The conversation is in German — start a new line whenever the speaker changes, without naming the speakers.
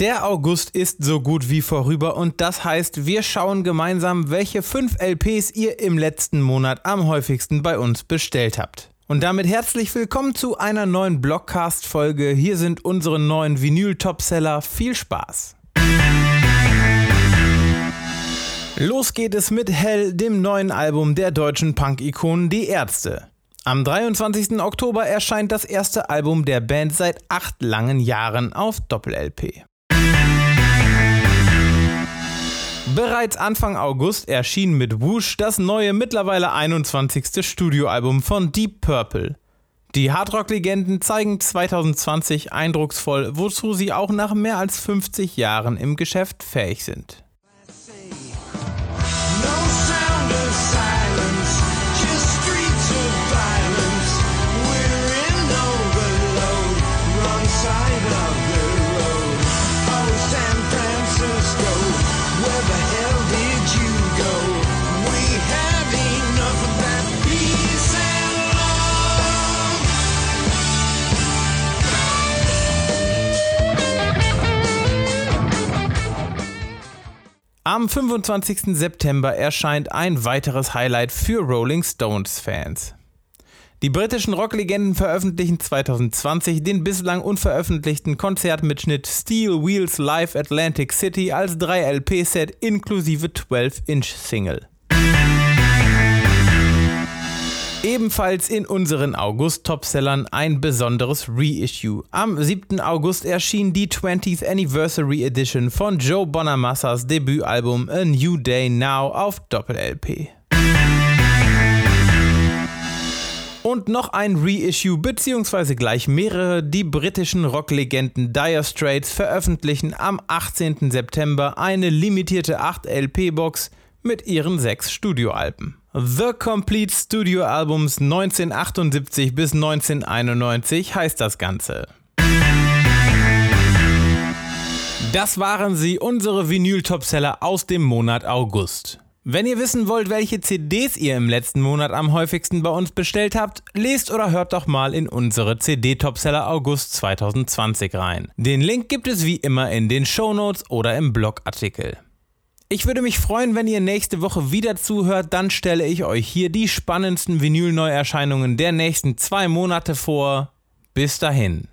Der August ist so gut wie vorüber und das heißt, wir schauen gemeinsam, welche 5 LPs ihr im letzten Monat am häufigsten bei uns bestellt habt. Und damit herzlich willkommen zu einer neuen Blockcast-Folge. Hier sind unsere neuen Vinyl-Topseller. Viel Spaß! Los geht es mit Hell, dem neuen Album der deutschen Punk-Ikonen Die Ärzte. Am 23. Oktober erscheint das erste Album der Band seit acht langen Jahren auf Doppel-LP. Bereits Anfang August erschien mit Whoosh das neue, mittlerweile 21. Studioalbum von Deep Purple. Die Hardrock-Legenden zeigen 2020 eindrucksvoll, wozu sie auch nach mehr als 50 Jahren im Geschäft fähig sind. Am 25. September erscheint ein weiteres Highlight für Rolling Stones-Fans. Die britischen Rocklegenden veröffentlichen 2020 den bislang unveröffentlichten Konzertmitschnitt Steel Wheels Live Atlantic City als 3-LP-Set inklusive 12-Inch-Single. Ebenfalls in unseren August-Topsellern ein besonderes Reissue. Am 7. August erschien die 20th Anniversary Edition von Joe Bonamassas Debütalbum A New Day Now auf Doppel-LP. Und noch ein Reissue beziehungsweise gleich mehrere. Die britischen Rocklegenden Dire Straits veröffentlichen am 18. September eine limitierte 8 LP-Box mit ihren sechs Studioalben. The Complete Studio Albums 1978 bis 1991 heißt das Ganze. Das waren sie, unsere Vinyl-Topseller aus dem Monat August. Wenn ihr wissen wollt, welche CDs ihr im letzten Monat am häufigsten bei uns bestellt habt, lest oder hört doch mal in unsere CD-Topseller August 2020 rein. Den Link gibt es wie immer in den Shownotes oder im Blogartikel. Ich würde mich freuen, wenn ihr nächste Woche wieder zuhört. Dann stelle ich euch hier die spannendsten Vinyl-Neuerscheinungen der nächsten zwei Monate vor. Bis dahin.